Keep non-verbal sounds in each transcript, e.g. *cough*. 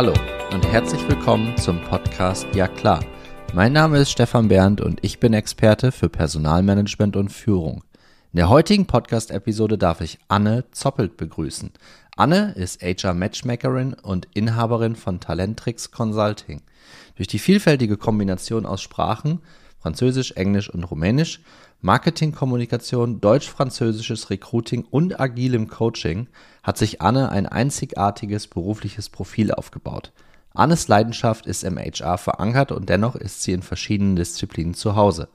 Hallo und herzlich willkommen zum Podcast Ja klar. Mein Name ist Stefan Berndt und ich bin Experte für Personalmanagement und Führung. In der heutigen Podcast-Episode darf ich Anne Zoppelt begrüßen. Anne ist HR Matchmakerin und Inhaberin von Talentrix Consulting. Durch die vielfältige Kombination aus Sprachen, Französisch, Englisch und Rumänisch, Marketingkommunikation, deutsch-französisches Recruiting und agilem Coaching hat sich Anne ein einzigartiges berufliches Profil aufgebaut. Annes Leidenschaft ist im HR verankert und dennoch ist sie in verschiedenen Disziplinen zu Hause.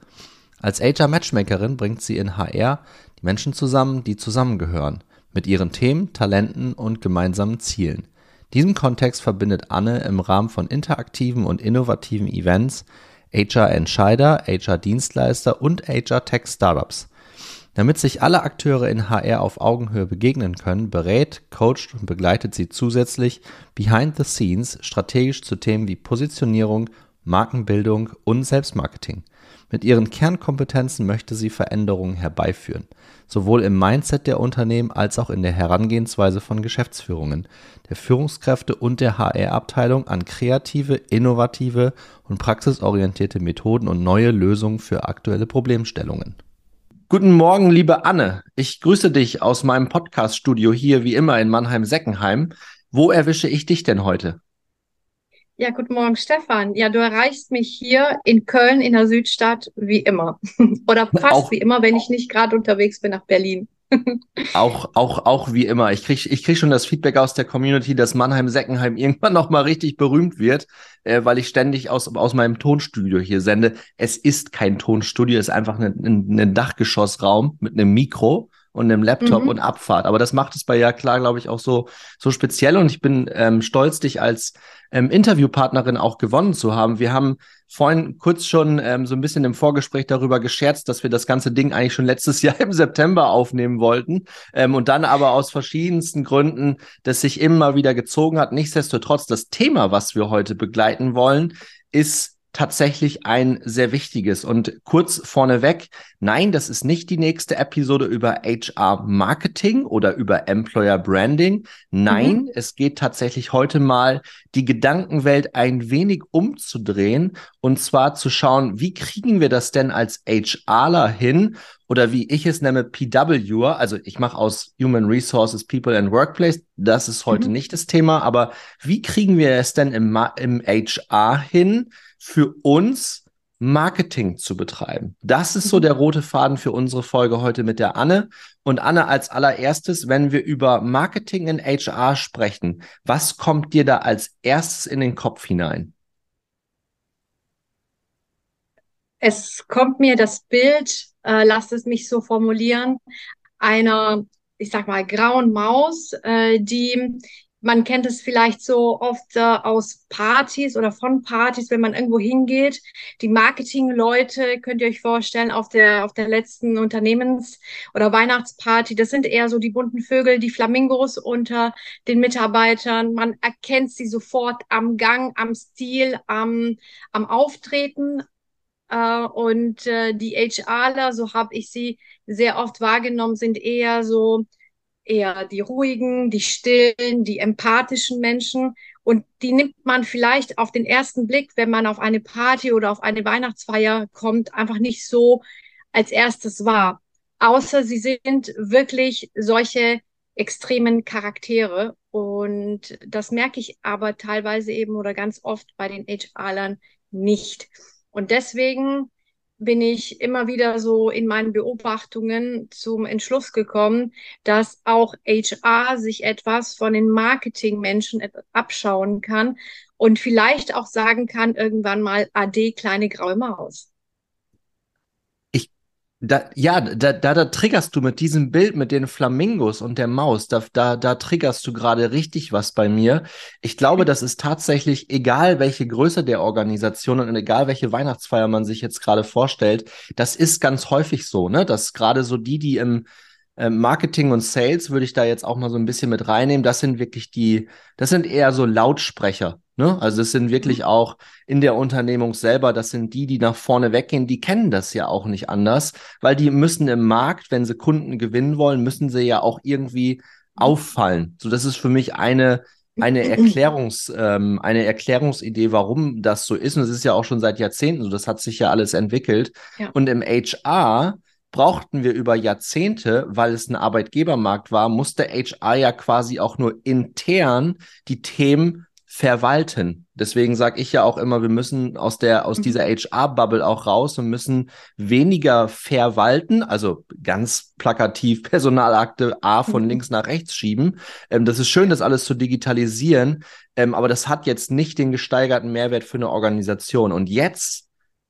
Als HR-Matchmakerin bringt sie in HR die Menschen zusammen, die zusammengehören, mit ihren Themen, Talenten und gemeinsamen Zielen. Diesem Kontext verbindet Anne im Rahmen von interaktiven und innovativen Events HR-Entscheider, HR-Dienstleister und HR-Tech-Startups. Damit sich alle Akteure in HR auf Augenhöhe begegnen können, berät, coacht und begleitet sie zusätzlich behind the scenes strategisch zu Themen wie Positionierung, Markenbildung und Selbstmarketing. Mit ihren Kernkompetenzen möchte sie Veränderungen herbeiführen, sowohl im Mindset der Unternehmen als auch in der Herangehensweise von Geschäftsführungen, der Führungskräfte und der HR-Abteilung an kreative, innovative und praxisorientierte Methoden und neue Lösungen für aktuelle Problemstellungen. Guten Morgen, liebe Anne. Ich grüße dich aus meinem Podcast-Studio hier wie immer in Mannheim-Seckenheim. Wo erwische ich dich denn heute? Ja, guten Morgen, Stefan. Ja, du erreichst mich hier in Köln in der Südstadt wie immer. *laughs* Oder fast auch, wie immer, wenn ich nicht gerade unterwegs bin nach Berlin. Auch, auch, auch wie immer. Ich krieg, ich krieg schon das Feedback aus der Community, dass Mannheim-Seckenheim *laughs* irgendwann nochmal richtig berühmt wird, äh, weil ich ständig aus, aus meinem Tonstudio hier sende. Es ist kein Tonstudio, es ist einfach ein, ein, ein Dachgeschossraum mit einem Mikro und einem Laptop mhm. und Abfahrt. Aber das macht es bei Ja klar, glaube ich, auch so, so speziell. Und ich bin ähm, stolz, dich als ähm, Interviewpartnerin auch gewonnen zu haben. Wir haben vorhin kurz schon ähm, so ein bisschen im Vorgespräch darüber gescherzt, dass wir das ganze Ding eigentlich schon letztes *laughs* Jahr im September aufnehmen wollten ähm, und dann aber aus verschiedensten Gründen das sich immer wieder gezogen hat. Nichtsdestotrotz, das Thema, was wir heute begleiten wollen, ist tatsächlich ein sehr wichtiges. Und kurz vorneweg, nein, das ist nicht die nächste Episode über HR Marketing oder über Employer Branding. Nein, mhm. es geht tatsächlich heute mal die Gedankenwelt ein wenig umzudrehen und zwar zu schauen, wie kriegen wir das denn als HRler hin oder wie ich es nenne, PW, also ich mache aus Human Resources, People and Workplace, das ist heute mhm. nicht das Thema, aber wie kriegen wir es denn im, im HR hin, für uns Marketing zu betreiben. Das ist so mhm. der rote Faden für unsere Folge heute mit der Anne. Und Anne, als allererstes, wenn wir über Marketing in HR sprechen, was kommt dir da als erstes in den Kopf hinein? Es kommt mir das Bild, äh, lasst es mich so formulieren, einer, ich sag mal, grauen Maus, äh, die man kennt es vielleicht so oft äh, aus Partys oder von Partys, wenn man irgendwo hingeht. Die Marketingleute, könnt ihr euch vorstellen, auf der, auf der letzten Unternehmens- oder Weihnachtsparty, das sind eher so die bunten Vögel, die Flamingos unter den Mitarbeitern. Man erkennt sie sofort am Gang, am Stil, am, am Auftreten. Äh, und äh, die HRler, so habe ich sie sehr oft wahrgenommen, sind eher so eher die ruhigen, die stillen, die empathischen Menschen. Und die nimmt man vielleicht auf den ersten Blick, wenn man auf eine Party oder auf eine Weihnachtsfeier kommt, einfach nicht so als erstes wahr. Außer sie sind wirklich solche extremen Charaktere. Und das merke ich aber teilweise eben oder ganz oft bei den HR-Lern nicht. Und deswegen bin ich immer wieder so in meinen Beobachtungen zum Entschluss gekommen, dass auch HR sich etwas von den Marketingmenschen abschauen kann und vielleicht auch sagen kann, irgendwann mal AD kleine graue Maus. Da, ja, da, da, da triggerst du mit diesem Bild mit den Flamingos und der Maus, da, da, da triggerst du gerade richtig was bei mir. Ich glaube, das ist tatsächlich, egal welche Größe der Organisation und egal welche Weihnachtsfeier man sich jetzt gerade vorstellt, das ist ganz häufig so, ne? Dass gerade so die, die im äh, Marketing und Sales würde ich da jetzt auch mal so ein bisschen mit reinnehmen, das sind wirklich die, das sind eher so Lautsprecher. Ne? Also es sind wirklich mhm. auch in der Unternehmung selber, das sind die, die nach vorne weggehen, die kennen das ja auch nicht anders, weil die müssen im Markt, wenn sie Kunden gewinnen wollen, müssen sie ja auch irgendwie auffallen. So, das ist für mich eine, eine Erklärungs, *clears throat* ähm, eine Erklärungsidee, warum das so ist. Und es ist ja auch schon seit Jahrzehnten so. Das hat sich ja alles entwickelt. Ja. Und im HR brauchten wir über Jahrzehnte, weil es ein Arbeitgebermarkt war, musste HR ja quasi auch nur intern die Themen verwalten. Deswegen sage ich ja auch immer, wir müssen aus der aus dieser HR-Bubble mhm. auch raus und müssen weniger verwalten, also ganz plakativ *laughs* Personalakte A von mhm. links nach rechts schieben. Ähm, das ist schön, das alles zu digitalisieren, ähm, aber das hat jetzt nicht den gesteigerten Mehrwert für eine Organisation. Und jetzt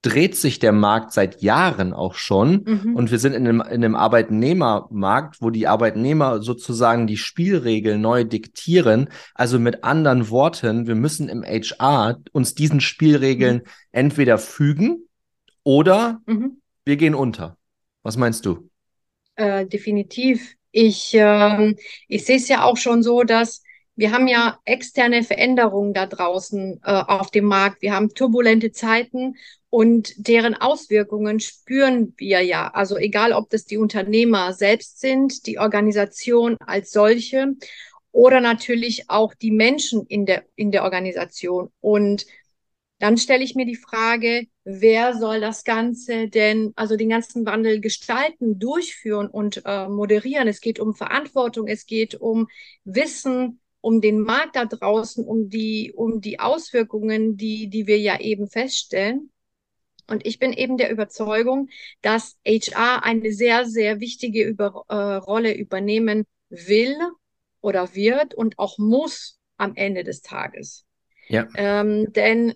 dreht sich der Markt seit Jahren auch schon mhm. und wir sind in einem, in einem Arbeitnehmermarkt, wo die Arbeitnehmer sozusagen die Spielregeln neu diktieren. Also mit anderen Worten, wir müssen im HR uns diesen Spielregeln mhm. entweder fügen oder mhm. wir gehen unter. Was meinst du? Äh, definitiv. Ich, äh, ich sehe es ja auch schon so, dass wir haben ja externe Veränderungen da draußen äh, auf dem Markt. Wir haben turbulente Zeiten und deren Auswirkungen spüren wir ja. Also egal, ob das die Unternehmer selbst sind, die Organisation als solche oder natürlich auch die Menschen in der, in der Organisation. Und dann stelle ich mir die Frage, wer soll das Ganze denn, also den ganzen Wandel gestalten, durchführen und äh, moderieren? Es geht um Verantwortung, es geht um Wissen, um den Markt da draußen, um die, um die Auswirkungen, die, die wir ja eben feststellen. Und ich bin eben der Überzeugung, dass HR eine sehr, sehr wichtige Über, äh, Rolle übernehmen will oder wird und auch muss am Ende des Tages. Ja. Ähm, denn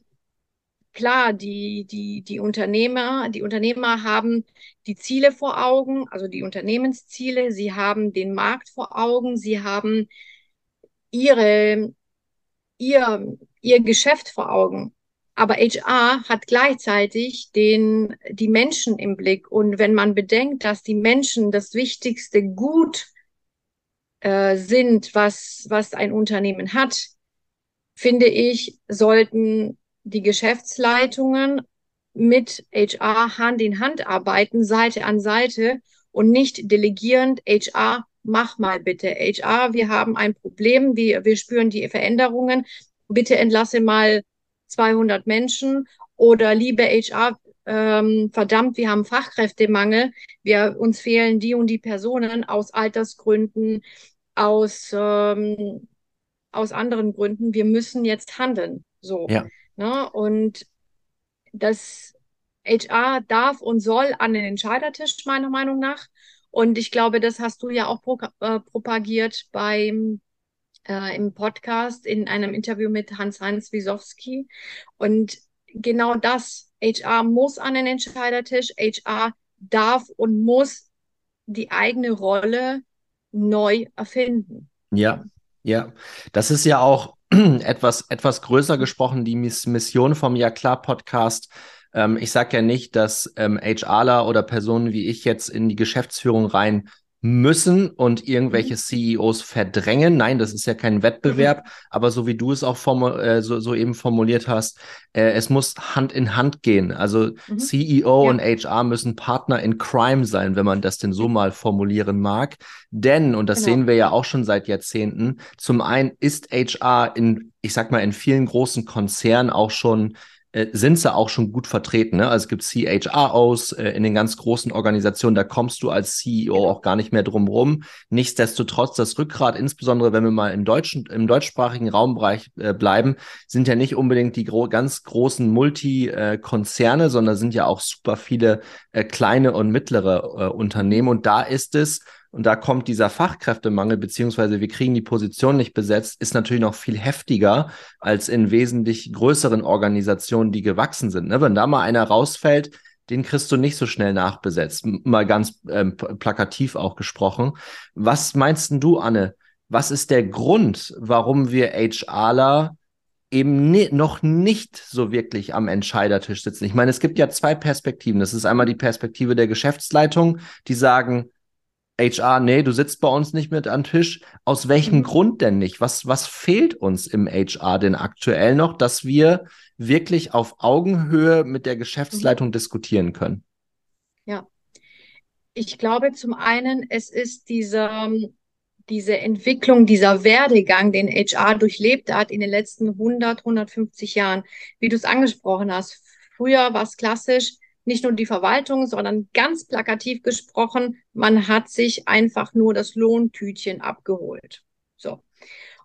klar, die, die, die Unternehmer, die Unternehmer haben die Ziele vor Augen, also die Unternehmensziele, sie haben den Markt vor Augen, sie haben ihre, ihr, ihr Geschäft vor Augen. Aber HR hat gleichzeitig den, die Menschen im Blick. Und wenn man bedenkt, dass die Menschen das wichtigste Gut äh, sind, was, was ein Unternehmen hat, finde ich, sollten die Geschäftsleitungen mit HR Hand in Hand arbeiten, Seite an Seite und nicht delegierend HR mach mal bitte HR, wir haben ein Problem, wir, wir spüren die Veränderungen, bitte entlasse mal 200 Menschen oder liebe HR, ähm, verdammt, wir haben Fachkräftemangel, wir, uns fehlen die und die Personen aus Altersgründen, aus, ähm, aus anderen Gründen, wir müssen jetzt handeln. So. Ja. Ne? Und das HR darf und soll an den Entscheidertisch, meiner Meinung nach. Und ich glaube, das hast du ja auch pro, äh, propagiert beim äh, im Podcast in einem Interview mit Hans-Heinz Wisowski. Und genau das, HR muss an den Entscheidertisch, HR darf und muss die eigene Rolle neu erfinden. Ja, ja. Das ist ja auch *clears throat* etwas, etwas größer gesprochen, die Mission vom Ja klar Podcast ähm, ich sage ja nicht, dass ähm, HRler oder Personen wie ich jetzt in die Geschäftsführung rein müssen und irgendwelche mhm. CEOs verdrängen. Nein, das ist ja kein Wettbewerb, mhm. aber so wie du es auch äh, so, so eben formuliert hast, äh, es muss Hand in Hand gehen. Also mhm. CEO ja. und HR müssen Partner in Crime sein, wenn man das denn so mal formulieren mag. Denn, und das genau. sehen wir ja auch schon seit Jahrzehnten, zum einen ist HR in, ich sag mal, in vielen großen Konzernen auch schon äh, sind sie auch schon gut vertreten. Ne? Also es gibt CHROs äh, in den ganz großen Organisationen, da kommst du als CEO genau. auch gar nicht mehr drum rum. Nichtsdestotrotz, das Rückgrat, insbesondere wenn wir mal im deutschen, im deutschsprachigen Raumbereich äh, bleiben, sind ja nicht unbedingt die gro ganz großen Multikonzerne, sondern sind ja auch super viele äh, kleine und mittlere äh, Unternehmen. Und da ist es, und da kommt dieser Fachkräftemangel, beziehungsweise wir kriegen die Position nicht besetzt, ist natürlich noch viel heftiger als in wesentlich größeren Organisationen, die gewachsen sind. Ne? Wenn da mal einer rausfällt, den kriegst du nicht so schnell nachbesetzt. Mal ganz ähm, plakativ auch gesprochen. Was meinst denn du, Anne? Was ist der Grund, warum wir HRler eben ne, noch nicht so wirklich am Entscheidertisch sitzen? Ich meine, es gibt ja zwei Perspektiven. Das ist einmal die Perspektive der Geschäftsleitung, die sagen, HR, nee, du sitzt bei uns nicht mit am Tisch. Aus welchem mhm. Grund denn nicht? Was, was fehlt uns im HR denn aktuell noch, dass wir wirklich auf Augenhöhe mit der Geschäftsleitung mhm. diskutieren können? Ja. Ich glaube zum einen, es ist dieser, diese Entwicklung, dieser Werdegang, den HR durchlebt hat in den letzten 100, 150 Jahren, wie du es angesprochen hast. Früher war es klassisch, nicht nur die Verwaltung, sondern ganz plakativ gesprochen, man hat sich einfach nur das Lohntütchen abgeholt. So.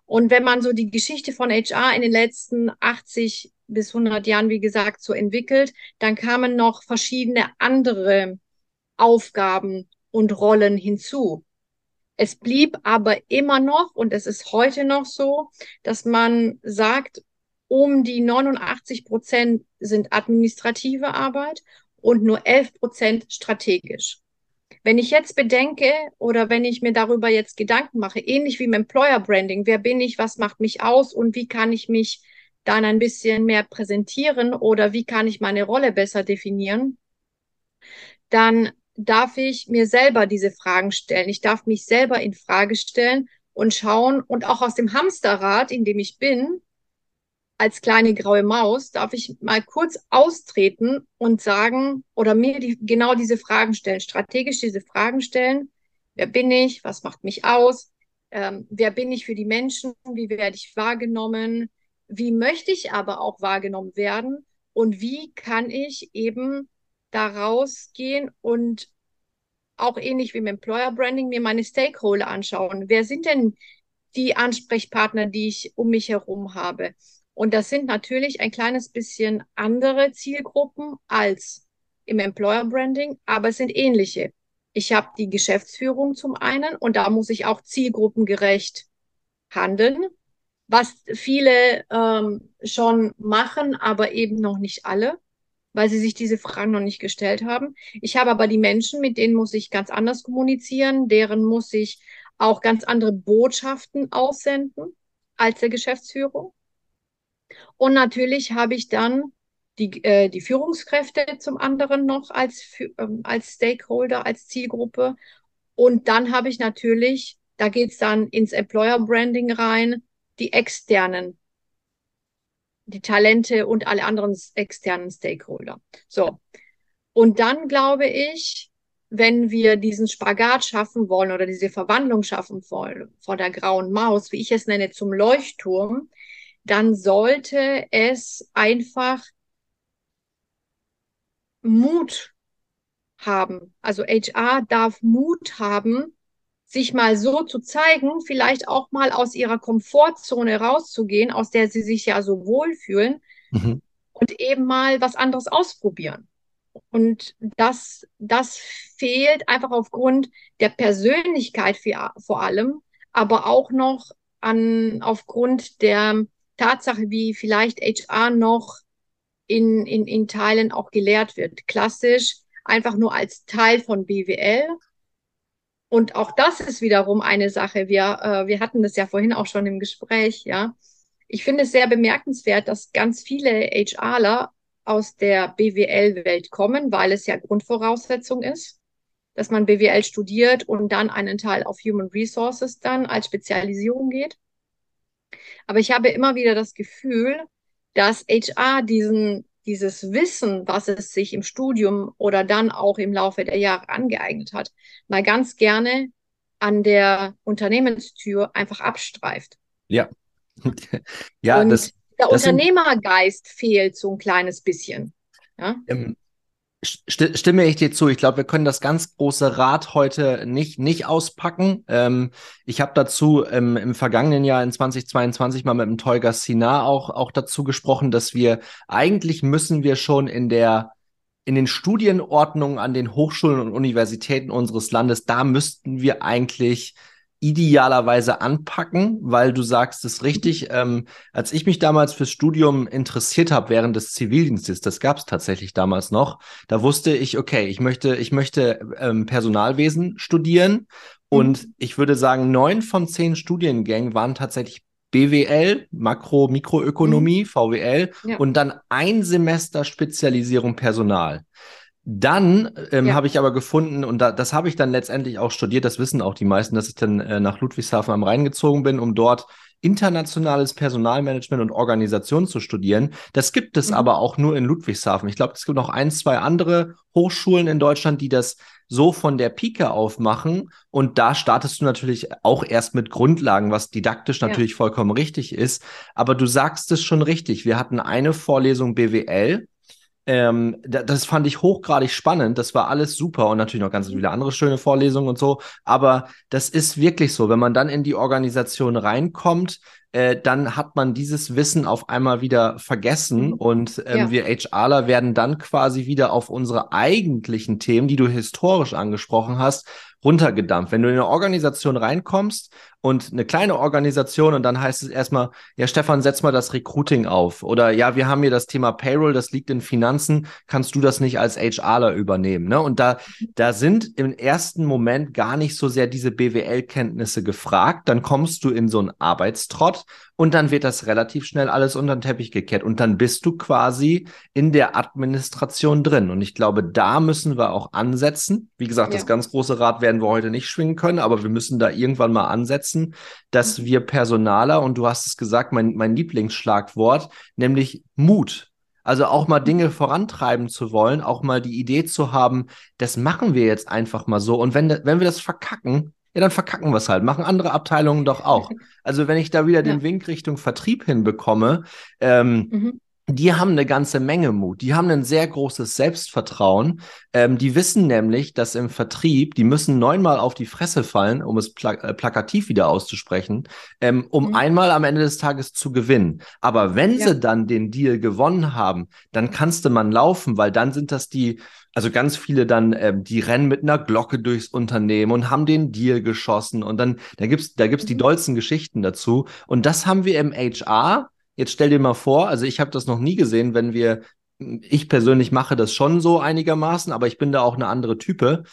Und wenn man so die Geschichte von HR in den letzten 80 bis 100 Jahren, wie gesagt, so entwickelt, dann kamen noch verschiedene andere Aufgaben und Rollen hinzu. Es blieb aber immer noch, und es ist heute noch so, dass man sagt, um die 89 Prozent sind administrative Arbeit und nur 11 Prozent strategisch. Wenn ich jetzt bedenke oder wenn ich mir darüber jetzt Gedanken mache, ähnlich wie im Employer Branding, wer bin ich, was macht mich aus und wie kann ich mich dann ein bisschen mehr präsentieren oder wie kann ich meine Rolle besser definieren, dann darf ich mir selber diese Fragen stellen. Ich darf mich selber in Frage stellen und schauen und auch aus dem Hamsterrad, in dem ich bin, als kleine graue Maus, darf ich mal kurz austreten und sagen oder mir die, genau diese Fragen stellen, strategisch diese Fragen stellen. Wer bin ich? Was macht mich aus? Ähm, wer bin ich für die Menschen? Wie werde ich wahrgenommen? Wie möchte ich aber auch wahrgenommen werden? Und wie kann ich eben da rausgehen und auch ähnlich wie im Employer Branding mir meine Stakeholder anschauen. Wer sind denn die Ansprechpartner, die ich um mich herum habe? Und das sind natürlich ein kleines bisschen andere Zielgruppen als im Employer Branding, aber es sind ähnliche. Ich habe die Geschäftsführung zum einen und da muss ich auch zielgruppengerecht handeln, was viele ähm, schon machen, aber eben noch nicht alle, weil sie sich diese Fragen noch nicht gestellt haben. Ich habe aber die Menschen, mit denen muss ich ganz anders kommunizieren, deren muss ich auch ganz andere Botschaften aussenden als der Geschäftsführung. Und natürlich habe ich dann die, äh, die Führungskräfte zum anderen noch als, ähm, als Stakeholder, als Zielgruppe. Und dann habe ich natürlich, da geht's dann ins Employer Branding rein, die externen, die Talente und alle anderen externen Stakeholder. So. Und dann glaube ich, wenn wir diesen Spagat schaffen wollen oder diese Verwandlung schaffen wollen vor der grauen Maus, wie ich es nenne, zum Leuchtturm, dann sollte es einfach Mut haben. Also HR darf Mut haben, sich mal so zu zeigen, vielleicht auch mal aus ihrer Komfortzone rauszugehen, aus der sie sich ja so wohlfühlen mhm. und eben mal was anderes ausprobieren. Und das, das fehlt einfach aufgrund der Persönlichkeit vor allem, aber auch noch an, aufgrund der, Tatsache, wie vielleicht HR noch in, in, in Teilen auch gelehrt wird. Klassisch einfach nur als Teil von BWL. Und auch das ist wiederum eine Sache. Wir, äh, wir hatten das ja vorhin auch schon im Gespräch, ja. Ich finde es sehr bemerkenswert, dass ganz viele HRler aus der BWL-Welt kommen, weil es ja Grundvoraussetzung ist, dass man BWL studiert und dann einen Teil auf Human Resources dann als Spezialisierung geht. Aber ich habe immer wieder das Gefühl, dass HR diesen, dieses Wissen, was es sich im Studium oder dann auch im Laufe der Jahre angeeignet hat, mal ganz gerne an der Unternehmenstür einfach abstreift. Ja. *laughs* ja, Und das, der das Unternehmergeist fehlt so ein kleines bisschen. Ja? Ähm, Stimme ich dir zu. Ich glaube, wir können das ganz große Rad heute nicht, nicht auspacken. Ähm, ich habe dazu ähm, im vergangenen Jahr in 2022 mal mit dem Tolga Sinar auch, auch dazu gesprochen, dass wir eigentlich müssen wir schon in der in den Studienordnungen an den Hochschulen und Universitäten unseres Landes, da müssten wir eigentlich idealerweise anpacken, weil du sagst es richtig. Ähm, als ich mich damals fürs Studium interessiert habe während des Zivildienstes, das gab es tatsächlich damals noch, da wusste ich, okay, ich möchte, ich möchte ähm, Personalwesen studieren und mhm. ich würde sagen, neun von zehn Studiengängen waren tatsächlich BWL, Makro, Mikroökonomie, mhm. VWL ja. und dann ein Semester Spezialisierung Personal. Dann ähm, ja. habe ich aber gefunden, und da, das habe ich dann letztendlich auch studiert, das wissen auch die meisten, dass ich dann äh, nach Ludwigshafen am Rhein gezogen bin, um dort internationales Personalmanagement und Organisation zu studieren. Das gibt es mhm. aber auch nur in Ludwigshafen. Ich glaube, es gibt noch ein, zwei andere Hochschulen in Deutschland, die das so von der Pike auf machen. Und da startest du natürlich auch erst mit Grundlagen, was didaktisch natürlich ja. vollkommen richtig ist. Aber du sagst es schon richtig. Wir hatten eine Vorlesung BWL ähm, das fand ich hochgradig spannend. Das war alles super und natürlich noch ganz viele andere schöne Vorlesungen und so. Aber das ist wirklich so, wenn man dann in die Organisation reinkommt, äh, dann hat man dieses Wissen auf einmal wieder vergessen mhm. und ähm, ja. wir HRler werden dann quasi wieder auf unsere eigentlichen Themen, die du historisch angesprochen hast, runtergedampft. Wenn du in eine Organisation reinkommst und eine kleine Organisation und dann heißt es erstmal, ja, Stefan, setz mal das Recruiting auf. Oder ja, wir haben hier das Thema Payroll, das liegt in Finanzen, kannst du das nicht als HRler übernehmen? Ne? Und da, da sind im ersten Moment gar nicht so sehr diese BWL-Kenntnisse gefragt. Dann kommst du in so einen Arbeitstrott und dann wird das relativ schnell alles unter den Teppich gekehrt und dann bist du quasi in der Administration drin. Und ich glaube, da müssen wir auch ansetzen. Wie gesagt, ja. das ganz große Rad werden wir heute nicht schwingen können, aber wir müssen da irgendwann mal ansetzen, dass mhm. wir Personaler, und du hast es gesagt, mein, mein Lieblingsschlagwort, nämlich Mut also auch mal Dinge vorantreiben zu wollen, auch mal die Idee zu haben, das machen wir jetzt einfach mal so. Und wenn, wenn wir das verkacken, ja, dann verkacken wir es halt. Machen andere Abteilungen doch auch. *laughs* Also wenn ich da wieder ja. den Wink Richtung Vertrieb hinbekomme, ähm, mhm die haben eine ganze Menge Mut. Die haben ein sehr großes Selbstvertrauen. Ähm, die wissen nämlich, dass im Vertrieb, die müssen neunmal auf die Fresse fallen, um es pla äh, plakativ wieder auszusprechen, ähm, um mhm. einmal am Ende des Tages zu gewinnen. Aber wenn ja. sie dann den Deal gewonnen haben, dann kannst du man laufen, weil dann sind das die also ganz viele dann, ähm, die rennen mit einer Glocke durchs Unternehmen und haben den Deal geschossen und dann, da gibt's, da gibt's die mhm. dollsten Geschichten dazu. Und das haben wir im HR. Jetzt stell dir mal vor, also ich habe das noch nie gesehen, wenn wir, ich persönlich mache das schon so einigermaßen, aber ich bin da auch eine andere Type.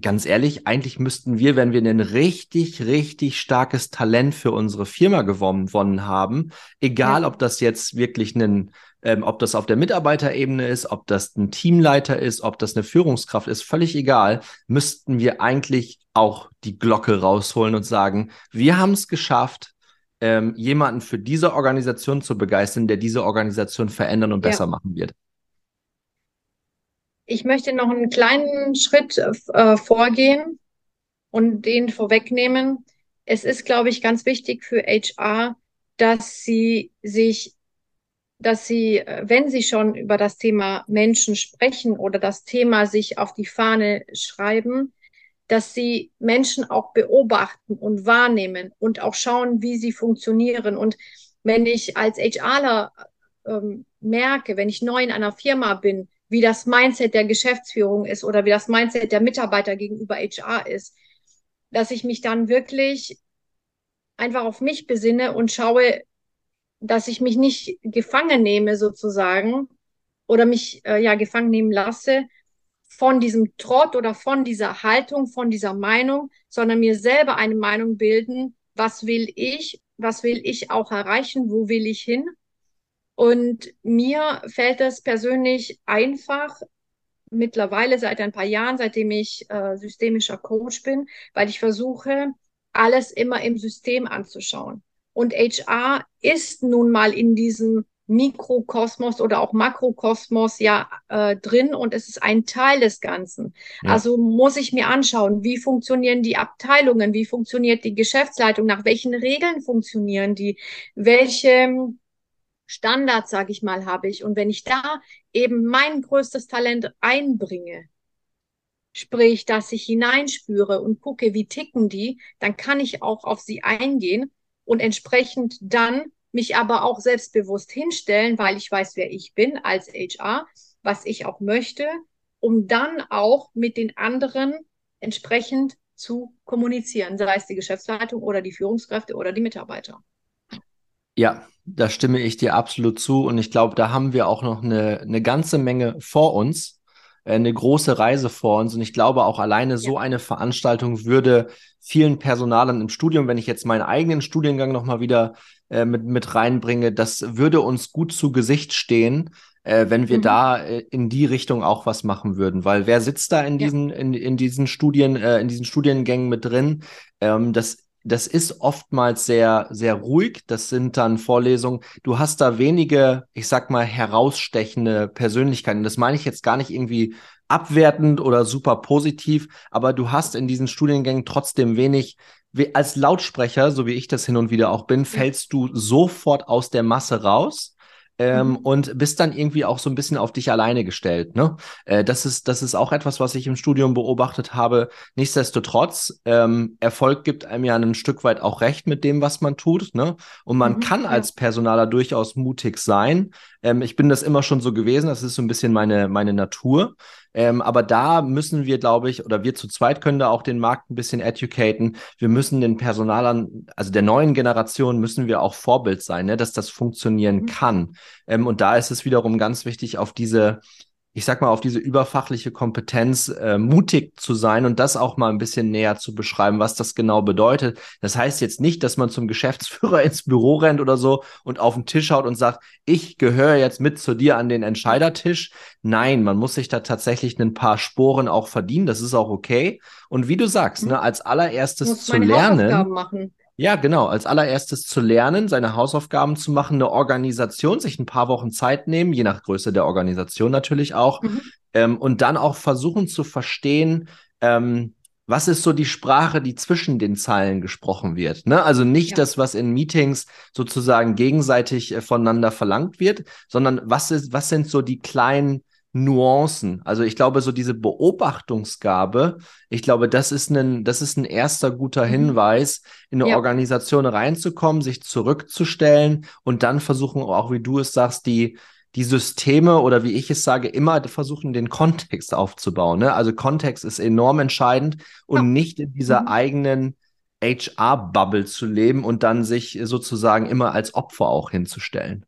Ganz ehrlich, eigentlich müssten wir, wenn wir ein richtig, richtig starkes Talent für unsere Firma gewonnen haben, egal ja. ob das jetzt wirklich ein ähm, ob das auf der Mitarbeiterebene ist, ob das ein Teamleiter ist, ob das eine Führungskraft ist, völlig egal, müssten wir eigentlich auch die Glocke rausholen und sagen, wir haben es geschafft, ähm, jemanden für diese Organisation zu begeistern, der diese Organisation verändern und besser ja. machen wird. Ich möchte noch einen kleinen Schritt äh, vorgehen und den vorwegnehmen. Es ist, glaube ich, ganz wichtig für HR, dass sie sich dass Sie, äh, wenn Sie schon über das Thema Menschen sprechen oder das Thema sich auf die Fahne schreiben, dass Sie Menschen auch beobachten und wahrnehmen und auch schauen, wie sie funktionieren. Und wenn ich als HRler ähm, merke, wenn ich neu in einer Firma bin, wie das Mindset der Geschäftsführung ist oder wie das Mindset der Mitarbeiter gegenüber HR ist, dass ich mich dann wirklich einfach auf mich besinne und schaue, dass ich mich nicht gefangen nehme sozusagen oder mich äh, ja gefangen nehmen lasse von diesem Trott oder von dieser Haltung, von dieser Meinung, sondern mir selber eine Meinung bilden, was will ich, was will ich auch erreichen, wo will ich hin. Und mir fällt es persönlich einfach, mittlerweile seit ein paar Jahren, seitdem ich äh, systemischer Coach bin, weil ich versuche, alles immer im System anzuschauen. Und HR ist nun mal in diesem Mikrokosmos oder auch Makrokosmos ja äh, drin und es ist ein Teil des Ganzen. Ja. Also muss ich mir anschauen, wie funktionieren die Abteilungen, wie funktioniert die Geschäftsleitung, nach welchen Regeln funktionieren die, welche Standards, sage ich mal, habe ich. Und wenn ich da eben mein größtes Talent einbringe, sprich, dass ich hineinspüre und gucke, wie ticken die, dann kann ich auch auf sie eingehen und entsprechend dann mich aber auch selbstbewusst hinstellen, weil ich weiß, wer ich bin als HR, was ich auch möchte, um dann auch mit den anderen entsprechend zu kommunizieren, sei es die Geschäftsleitung oder die Führungskräfte oder die Mitarbeiter. Ja, da stimme ich dir absolut zu und ich glaube, da haben wir auch noch eine, eine ganze Menge vor uns, eine große Reise vor uns. Und ich glaube, auch alleine so eine Veranstaltung würde vielen Personalern im Studium, wenn ich jetzt meinen eigenen Studiengang nochmal wieder äh, mit, mit reinbringe, das würde uns gut zu Gesicht stehen, äh, wenn wir mhm. da äh, in die Richtung auch was machen würden. Weil wer sitzt da in diesen, ja. in, in diesen Studien, äh, in diesen Studiengängen mit drin? Ähm, das das ist oftmals sehr, sehr ruhig. Das sind dann Vorlesungen. Du hast da wenige, ich sag mal, herausstechende Persönlichkeiten. Das meine ich jetzt gar nicht irgendwie abwertend oder super positiv, aber du hast in diesen Studiengängen trotzdem wenig als Lautsprecher, so wie ich das hin und wieder auch bin, fällst du sofort aus der Masse raus ähm, mhm. und bist dann irgendwie auch so ein bisschen auf dich alleine gestellt. Ne? Äh, das, ist, das ist auch etwas, was ich im Studium beobachtet habe. Nichtsdestotrotz, ähm, Erfolg gibt einem ja ein Stück weit auch recht mit dem, was man tut. Ne? Und man mhm, kann ja. als Personaler durchaus mutig sein. Ähm, ich bin das immer schon so gewesen, das ist so ein bisschen meine, meine Natur. Ähm, aber da müssen wir, glaube ich, oder wir zu zweit können da auch den Markt ein bisschen educaten. Wir müssen den Personalern, also der neuen Generation, müssen wir auch Vorbild sein, ne, dass das funktionieren mhm. kann. Ähm, und da ist es wiederum ganz wichtig, auf diese ich sag mal, auf diese überfachliche Kompetenz äh, mutig zu sein und das auch mal ein bisschen näher zu beschreiben, was das genau bedeutet. Das heißt jetzt nicht, dass man zum Geschäftsführer *laughs* ins Büro rennt oder so und auf den Tisch haut und sagt, ich gehöre jetzt mit zu dir an den Entscheidertisch. Nein, man muss sich da tatsächlich ein paar Sporen auch verdienen. Das ist auch okay. Und wie du sagst, ne, als allererstes zu lernen. Ja, genau. Als allererstes zu lernen, seine Hausaufgaben zu machen, eine Organisation, sich ein paar Wochen Zeit nehmen, je nach Größe der Organisation natürlich auch, mhm. ähm, und dann auch versuchen zu verstehen, ähm, was ist so die Sprache, die zwischen den Zeilen gesprochen wird. Ne? Also nicht ja. das, was in Meetings sozusagen gegenseitig äh, voneinander verlangt wird, sondern was ist, was sind so die kleinen Nuancen. Also ich glaube, so diese Beobachtungsgabe, ich glaube, das ist ein, das ist ein erster guter mhm. Hinweis, in eine ja. Organisation reinzukommen, sich zurückzustellen und dann versuchen, auch wie du es sagst, die, die Systeme oder wie ich es sage, immer versuchen, den Kontext aufzubauen. Ne? Also Kontext ist enorm entscheidend und ja. nicht in dieser mhm. eigenen HR-Bubble zu leben und dann sich sozusagen immer als Opfer auch hinzustellen.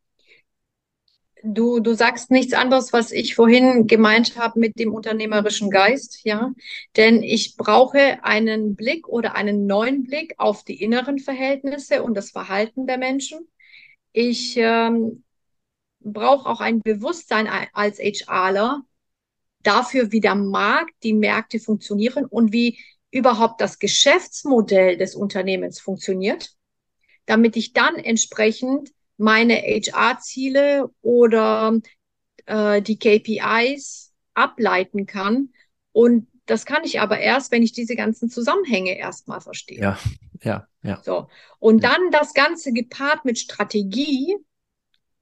Du, du sagst nichts anderes, was ich vorhin gemeint habe mit dem unternehmerischen Geist, ja. Denn ich brauche einen Blick oder einen neuen Blick auf die inneren Verhältnisse und das Verhalten der Menschen. Ich ähm, brauche auch ein Bewusstsein als HRler dafür, wie der Markt, die Märkte funktionieren und wie überhaupt das Geschäftsmodell des Unternehmens funktioniert, damit ich dann entsprechend meine HR-Ziele oder äh, die KPIs ableiten kann. Und das kann ich aber erst, wenn ich diese ganzen Zusammenhänge erstmal verstehe. Ja, ja, ja. So. Und ja. dann das Ganze gepaart mit Strategie,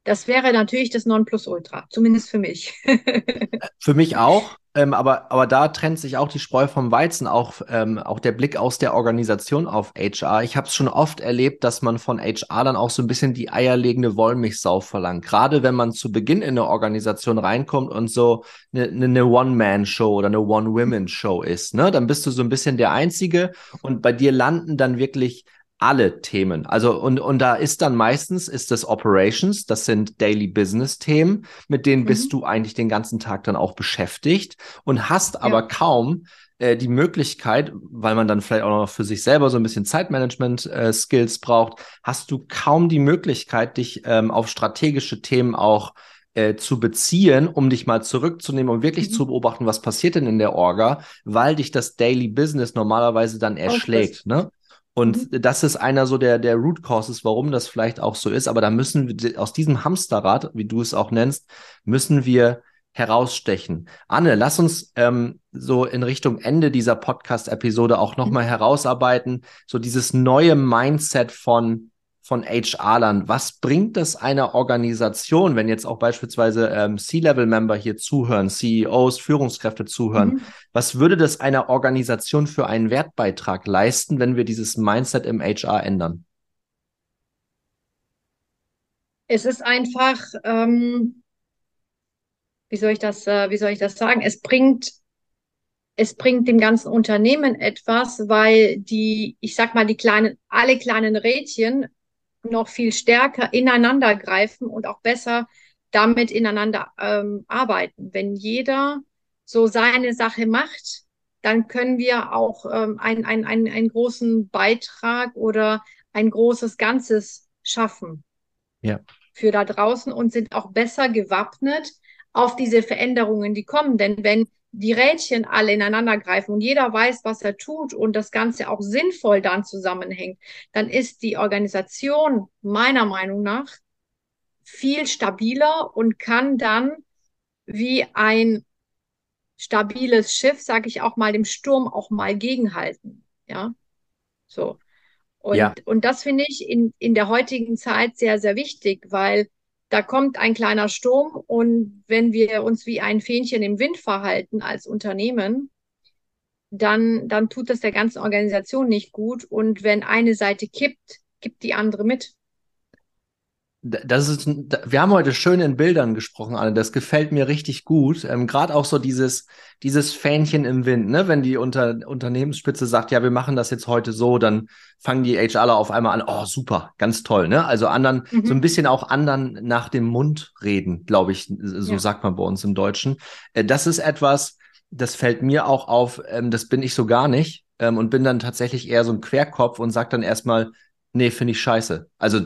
das wäre natürlich das Nonplusultra, zumindest für mich. *laughs* für mich auch. Ähm, aber, aber da trennt sich auch die Spreu vom Weizen, auch, ähm, auch der Blick aus der Organisation auf HR. Ich habe es schon oft erlebt, dass man von HR dann auch so ein bisschen die eierlegende Wollmilchsau verlangt. Gerade wenn man zu Beginn in eine Organisation reinkommt und so eine, eine One-Man-Show oder eine One-Women-Show ist, ne? Dann bist du so ein bisschen der Einzige und bei dir landen dann wirklich alle Themen. Also und, und da ist dann meistens ist das Operations, das sind Daily Business Themen, mit denen mhm. bist du eigentlich den ganzen Tag dann auch beschäftigt und hast ja. aber kaum äh, die Möglichkeit, weil man dann vielleicht auch noch für sich selber so ein bisschen Zeitmanagement äh, Skills braucht, hast du kaum die Möglichkeit, dich ähm, auf strategische Themen auch äh, zu beziehen, um dich mal zurückzunehmen und wirklich mhm. zu beobachten, was passiert denn in der Orga, weil dich das Daily Business normalerweise dann erschlägt. Ne? Und mhm. das ist einer so der, der Root Causes, warum das vielleicht auch so ist. Aber da müssen wir aus diesem Hamsterrad, wie du es auch nennst, müssen wir herausstechen. Anne, lass uns ähm, so in Richtung Ende dieser Podcast-Episode auch nochmal mhm. herausarbeiten, so dieses neue Mindset von von HR-Lern. Was bringt das einer Organisation, wenn jetzt auch beispielsweise ähm, C-Level-Member hier zuhören, CEOs, Führungskräfte zuhören? Mhm. Was würde das einer Organisation für einen Wertbeitrag leisten, wenn wir dieses Mindset im HR ändern? Es ist einfach, ähm, wie soll ich das, äh, wie soll ich das sagen? Es bringt es bringt dem ganzen Unternehmen etwas, weil die, ich sag mal, die kleinen, alle kleinen Rädchen noch viel stärker ineinander greifen und auch besser damit ineinander ähm, arbeiten. Wenn jeder so seine Sache macht, dann können wir auch ähm, einen, einen, einen, einen großen Beitrag oder ein großes Ganzes schaffen ja. für da draußen und sind auch besser gewappnet auf diese Veränderungen, die kommen. Denn wenn die Rädchen alle ineinander greifen und jeder weiß, was er tut und das Ganze auch sinnvoll dann zusammenhängt, dann ist die Organisation meiner Meinung nach viel stabiler und kann dann wie ein stabiles Schiff, sage ich auch mal, dem Sturm auch mal gegenhalten. Ja, so. Und, ja. und das finde ich in, in der heutigen Zeit sehr, sehr wichtig, weil da kommt ein kleiner Sturm und wenn wir uns wie ein Fähnchen im Wind verhalten als Unternehmen, dann, dann tut das der ganzen Organisation nicht gut. Und wenn eine Seite kippt, kippt die andere mit. Das ist, wir haben heute schön in Bildern gesprochen, Anne. Das gefällt mir richtig gut. Ähm, Gerade auch so dieses, dieses Fähnchen im Wind, ne? Wenn die Unter Unternehmensspitze sagt, ja, wir machen das jetzt heute so, dann fangen die HRler auf einmal an, oh, super, ganz toll, ne? Also anderen, mhm. so ein bisschen auch anderen nach dem Mund reden, glaube ich, so ja. sagt man bei uns im Deutschen. Äh, das ist etwas, das fällt mir auch auf, ähm, das bin ich so gar nicht ähm, und bin dann tatsächlich eher so ein Querkopf und sag dann erstmal, Nee, finde ich scheiße. Also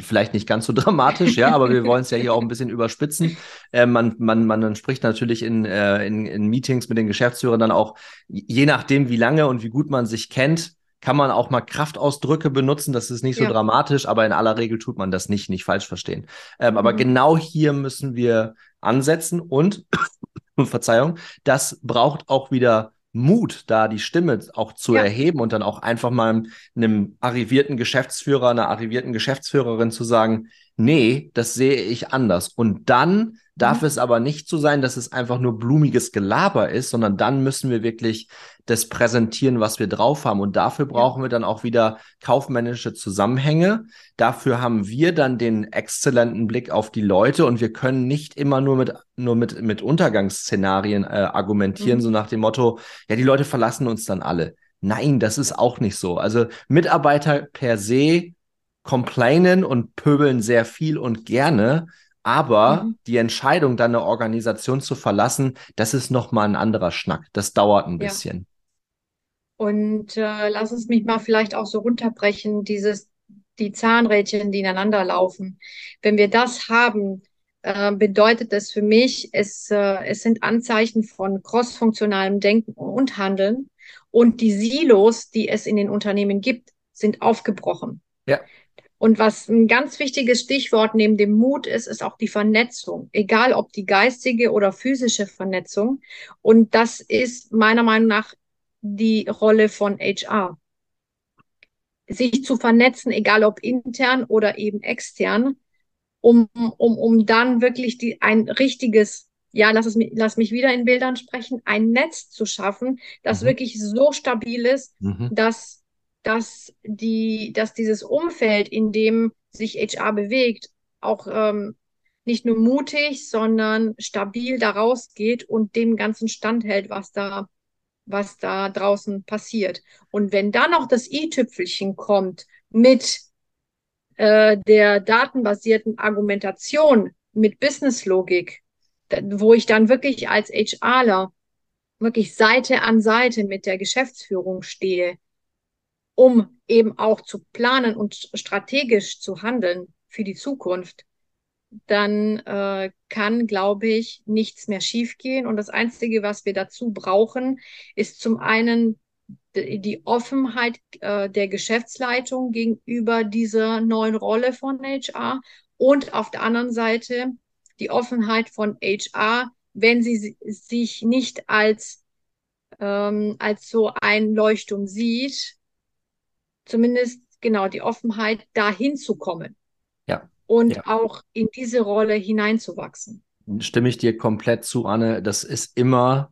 vielleicht nicht ganz so *laughs* dramatisch, ja, aber wir wollen es ja hier auch ein bisschen überspitzen. Äh, man, man, man spricht natürlich in, äh, in, in Meetings mit den Geschäftsführern dann auch, je nachdem, wie lange und wie gut man sich kennt, kann man auch mal Kraftausdrücke benutzen. Das ist nicht so ja. dramatisch, aber in aller Regel tut man das nicht, nicht falsch verstehen. Ähm, aber mhm. genau hier müssen wir ansetzen und, *coughs* Verzeihung, das braucht auch wieder Mut, da die Stimme auch zu ja. erheben und dann auch einfach mal einem arrivierten Geschäftsführer, einer arrivierten Geschäftsführerin zu sagen, nee, das sehe ich anders. Und dann darf mhm. es aber nicht so sein, dass es einfach nur blumiges Gelaber ist, sondern dann müssen wir wirklich das präsentieren, was wir drauf haben. Und dafür brauchen wir dann auch wieder kaufmännische Zusammenhänge. Dafür haben wir dann den exzellenten Blick auf die Leute und wir können nicht immer nur mit, nur mit, mit Untergangsszenarien äh, argumentieren, mhm. so nach dem Motto, ja, die Leute verlassen uns dann alle. Nein, das ist auch nicht so. Also Mitarbeiter per se complainen und pöbeln sehr viel und gerne, aber mhm. die Entscheidung, dann eine Organisation zu verlassen, das ist nochmal ein anderer Schnack. Das dauert ein bisschen. Ja. Und äh, lass uns mich mal vielleicht auch so runterbrechen, dieses, die Zahnrädchen, die ineinander laufen. Wenn wir das haben, äh, bedeutet das für mich, es, äh, es sind Anzeichen von crossfunktionalem Denken und Handeln. Und die Silos, die es in den Unternehmen gibt, sind aufgebrochen. Ja. Und was ein ganz wichtiges Stichwort neben dem Mut ist, ist auch die Vernetzung, egal ob die geistige oder physische Vernetzung. Und das ist meiner Meinung nach die Rolle von HR. Sich zu vernetzen, egal ob intern oder eben extern, um, um, um dann wirklich die, ein richtiges, ja, lass, es, lass mich wieder in Bildern sprechen, ein Netz zu schaffen, das mhm. wirklich so stabil ist, mhm. dass, dass, die, dass dieses Umfeld, in dem sich HR bewegt, auch ähm, nicht nur mutig, sondern stabil daraus geht und dem Ganzen standhält, was da was da draußen passiert. Und wenn dann noch das i-Tüpfelchen kommt mit äh, der datenbasierten Argumentation, mit Businesslogik, wo ich dann wirklich als HRler wirklich Seite an Seite mit der Geschäftsführung stehe, um eben auch zu planen und strategisch zu handeln für die Zukunft, dann äh, kann, glaube ich, nichts mehr schiefgehen. Und das Einzige, was wir dazu brauchen, ist zum einen die Offenheit äh, der Geschäftsleitung gegenüber dieser neuen Rolle von HR und auf der anderen Seite die Offenheit von HR, wenn sie sich nicht als, ähm, als so ein Leuchtturm sieht, zumindest genau die Offenheit, dahin zu kommen und ja. auch in diese Rolle hineinzuwachsen. Stimme ich dir komplett zu, Anne. Das ist immer,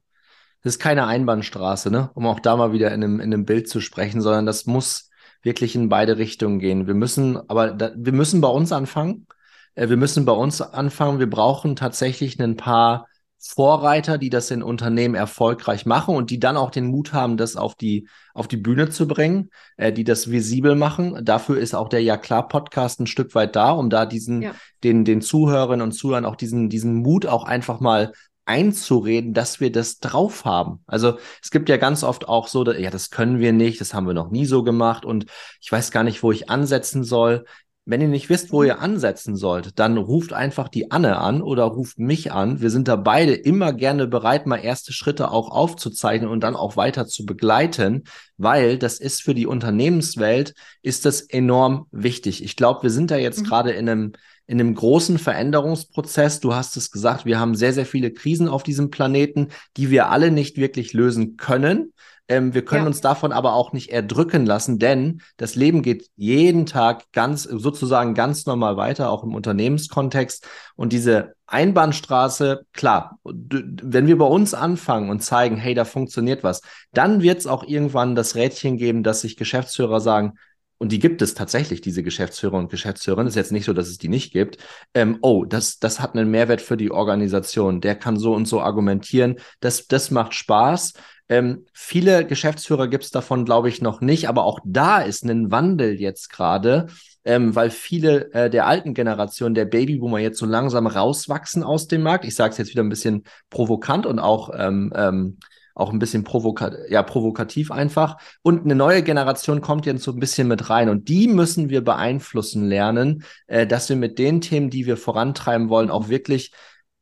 das ist keine Einbahnstraße, ne? um auch da mal wieder in einem, in einem Bild zu sprechen, sondern das muss wirklich in beide Richtungen gehen. Wir müssen, aber da, wir müssen bei uns anfangen. Äh, wir müssen bei uns anfangen. Wir brauchen tatsächlich ein paar Vorreiter, die das in Unternehmen erfolgreich machen und die dann auch den Mut haben, das auf die, auf die Bühne zu bringen, äh, die das visibel machen. Dafür ist auch der Ja klar Podcast ein Stück weit da, um da diesen, ja. den, den Zuhörerinnen und Zuhörern auch diesen, diesen Mut auch einfach mal einzureden, dass wir das drauf haben. Also es gibt ja ganz oft auch so, dass, ja, das können wir nicht, das haben wir noch nie so gemacht und ich weiß gar nicht, wo ich ansetzen soll Wenn ihr nicht wisst, wo ihr ansetzen sollt, dann ruft einfach die Anne an oder ruft mich an. Wir sind da beide immer gerne bereit, mal erste Schritte auch aufzuzeichnen und dann auch weiter zu begleiten, weil das ist für die Unternehmenswelt, ist das enorm wichtig. Ich glaube, wir sind da jetzt mhm. gerade in einem in einem großen Veränderungsprozess. Du hast es gesagt, wir haben sehr, sehr viele Krisen auf diesem Planeten, die wir alle nicht wirklich lösen können. Ähm, wir können ja. uns davon aber auch nicht erdrücken lassen, denn das Leben geht jeden Tag ganz, sozusagen ganz normal weiter, auch im Unternehmenskontext. Und diese Einbahnstraße, klar, wenn wir bei uns anfangen und zeigen, hey, da funktioniert was, dann wird es auch irgendwann das Rädchen geben, dass sich Geschäftsführer sagen, und die gibt es tatsächlich, diese Geschäftsführer und Geschäftsführerinnen. Es ist jetzt nicht so, dass es die nicht gibt. Ähm, oh, das, das hat einen Mehrwert für die Organisation. Der kann so und so argumentieren. Das, das macht Spaß. Ähm, viele Geschäftsführer gibt es davon, glaube ich, noch nicht, aber auch da ist ein Wandel jetzt gerade, ähm, weil viele äh, der alten Generation, der Babyboomer, jetzt so langsam rauswachsen aus dem Markt. Ich sage es jetzt wieder ein bisschen provokant und auch ähm, ähm, auch ein bisschen provoka ja, provokativ einfach. Und eine neue Generation kommt jetzt so ein bisschen mit rein. Und die müssen wir beeinflussen lernen, äh, dass wir mit den Themen, die wir vorantreiben wollen, auch wirklich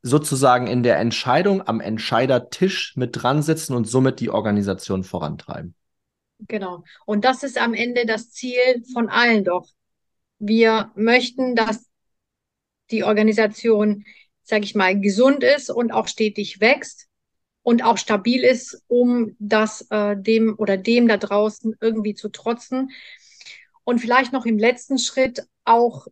sozusagen in der Entscheidung am Entscheidertisch mit dran sitzen und somit die Organisation vorantreiben. Genau. Und das ist am Ende das Ziel von allen doch. Wir möchten, dass die Organisation, sage ich mal, gesund ist und auch stetig wächst und auch stabil ist, um das äh, dem oder dem da draußen irgendwie zu trotzen. Und vielleicht noch im letzten Schritt auch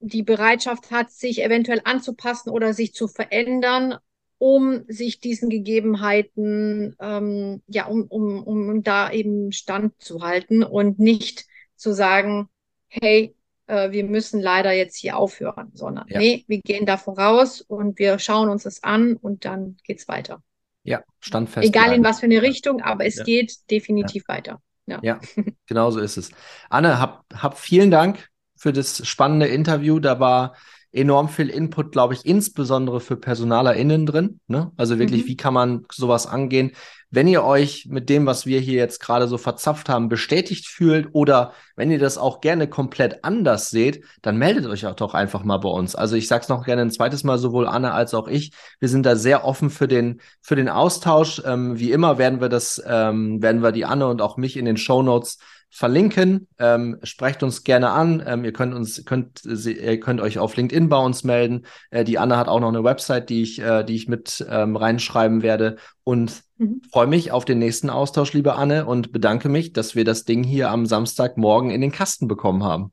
die Bereitschaft hat, sich eventuell anzupassen oder sich zu verändern, um sich diesen Gegebenheiten, ähm, ja, um, um, um da eben standzuhalten und nicht zu sagen, hey, äh, wir müssen leider jetzt hier aufhören, sondern ja. nee, wir gehen da voraus und wir schauen uns das an und dann geht's weiter. Ja, standfest. Egal in was für eine Richtung, aber es ja. geht definitiv ja. weiter. Ja. ja, *laughs* genau so ist es. Anne, hab, hab vielen Dank für das spannende Interview. Da war enorm viel Input, glaube ich, insbesondere für PersonalerInnen drin. Ne? Also wirklich, mhm. wie kann man sowas angehen? Wenn ihr euch mit dem, was wir hier jetzt gerade so verzapft haben, bestätigt fühlt oder wenn ihr das auch gerne komplett anders seht, dann meldet euch auch doch einfach mal bei uns. Also ich sage es noch gerne ein zweites Mal, sowohl Anne als auch ich. Wir sind da sehr offen für den, für den Austausch. Ähm, wie immer werden wir das, ähm, werden wir die Anne und auch mich in den Show Notes verlinken. Ähm, sprecht uns gerne an. Ähm, ihr könnt uns, könnt, ihr könnt euch auf LinkedIn bei uns melden. Äh, die Anne hat auch noch eine Website, die ich, äh, die ich mit ähm, reinschreiben werde. Und mhm. freue mich auf den nächsten Austausch, liebe Anne, und bedanke mich, dass wir das Ding hier am Samstagmorgen in den Kasten bekommen haben.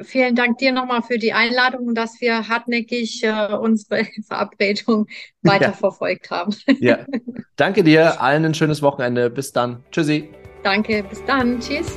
Vielen Dank dir nochmal für die Einladung und dass wir hartnäckig äh, unsere *laughs* Verabredung weiterverfolgt ja. haben. Ja. *laughs* Danke dir, allen ein schönes Wochenende. Bis dann. Tschüssi. Danke, bis dann. Tschüss.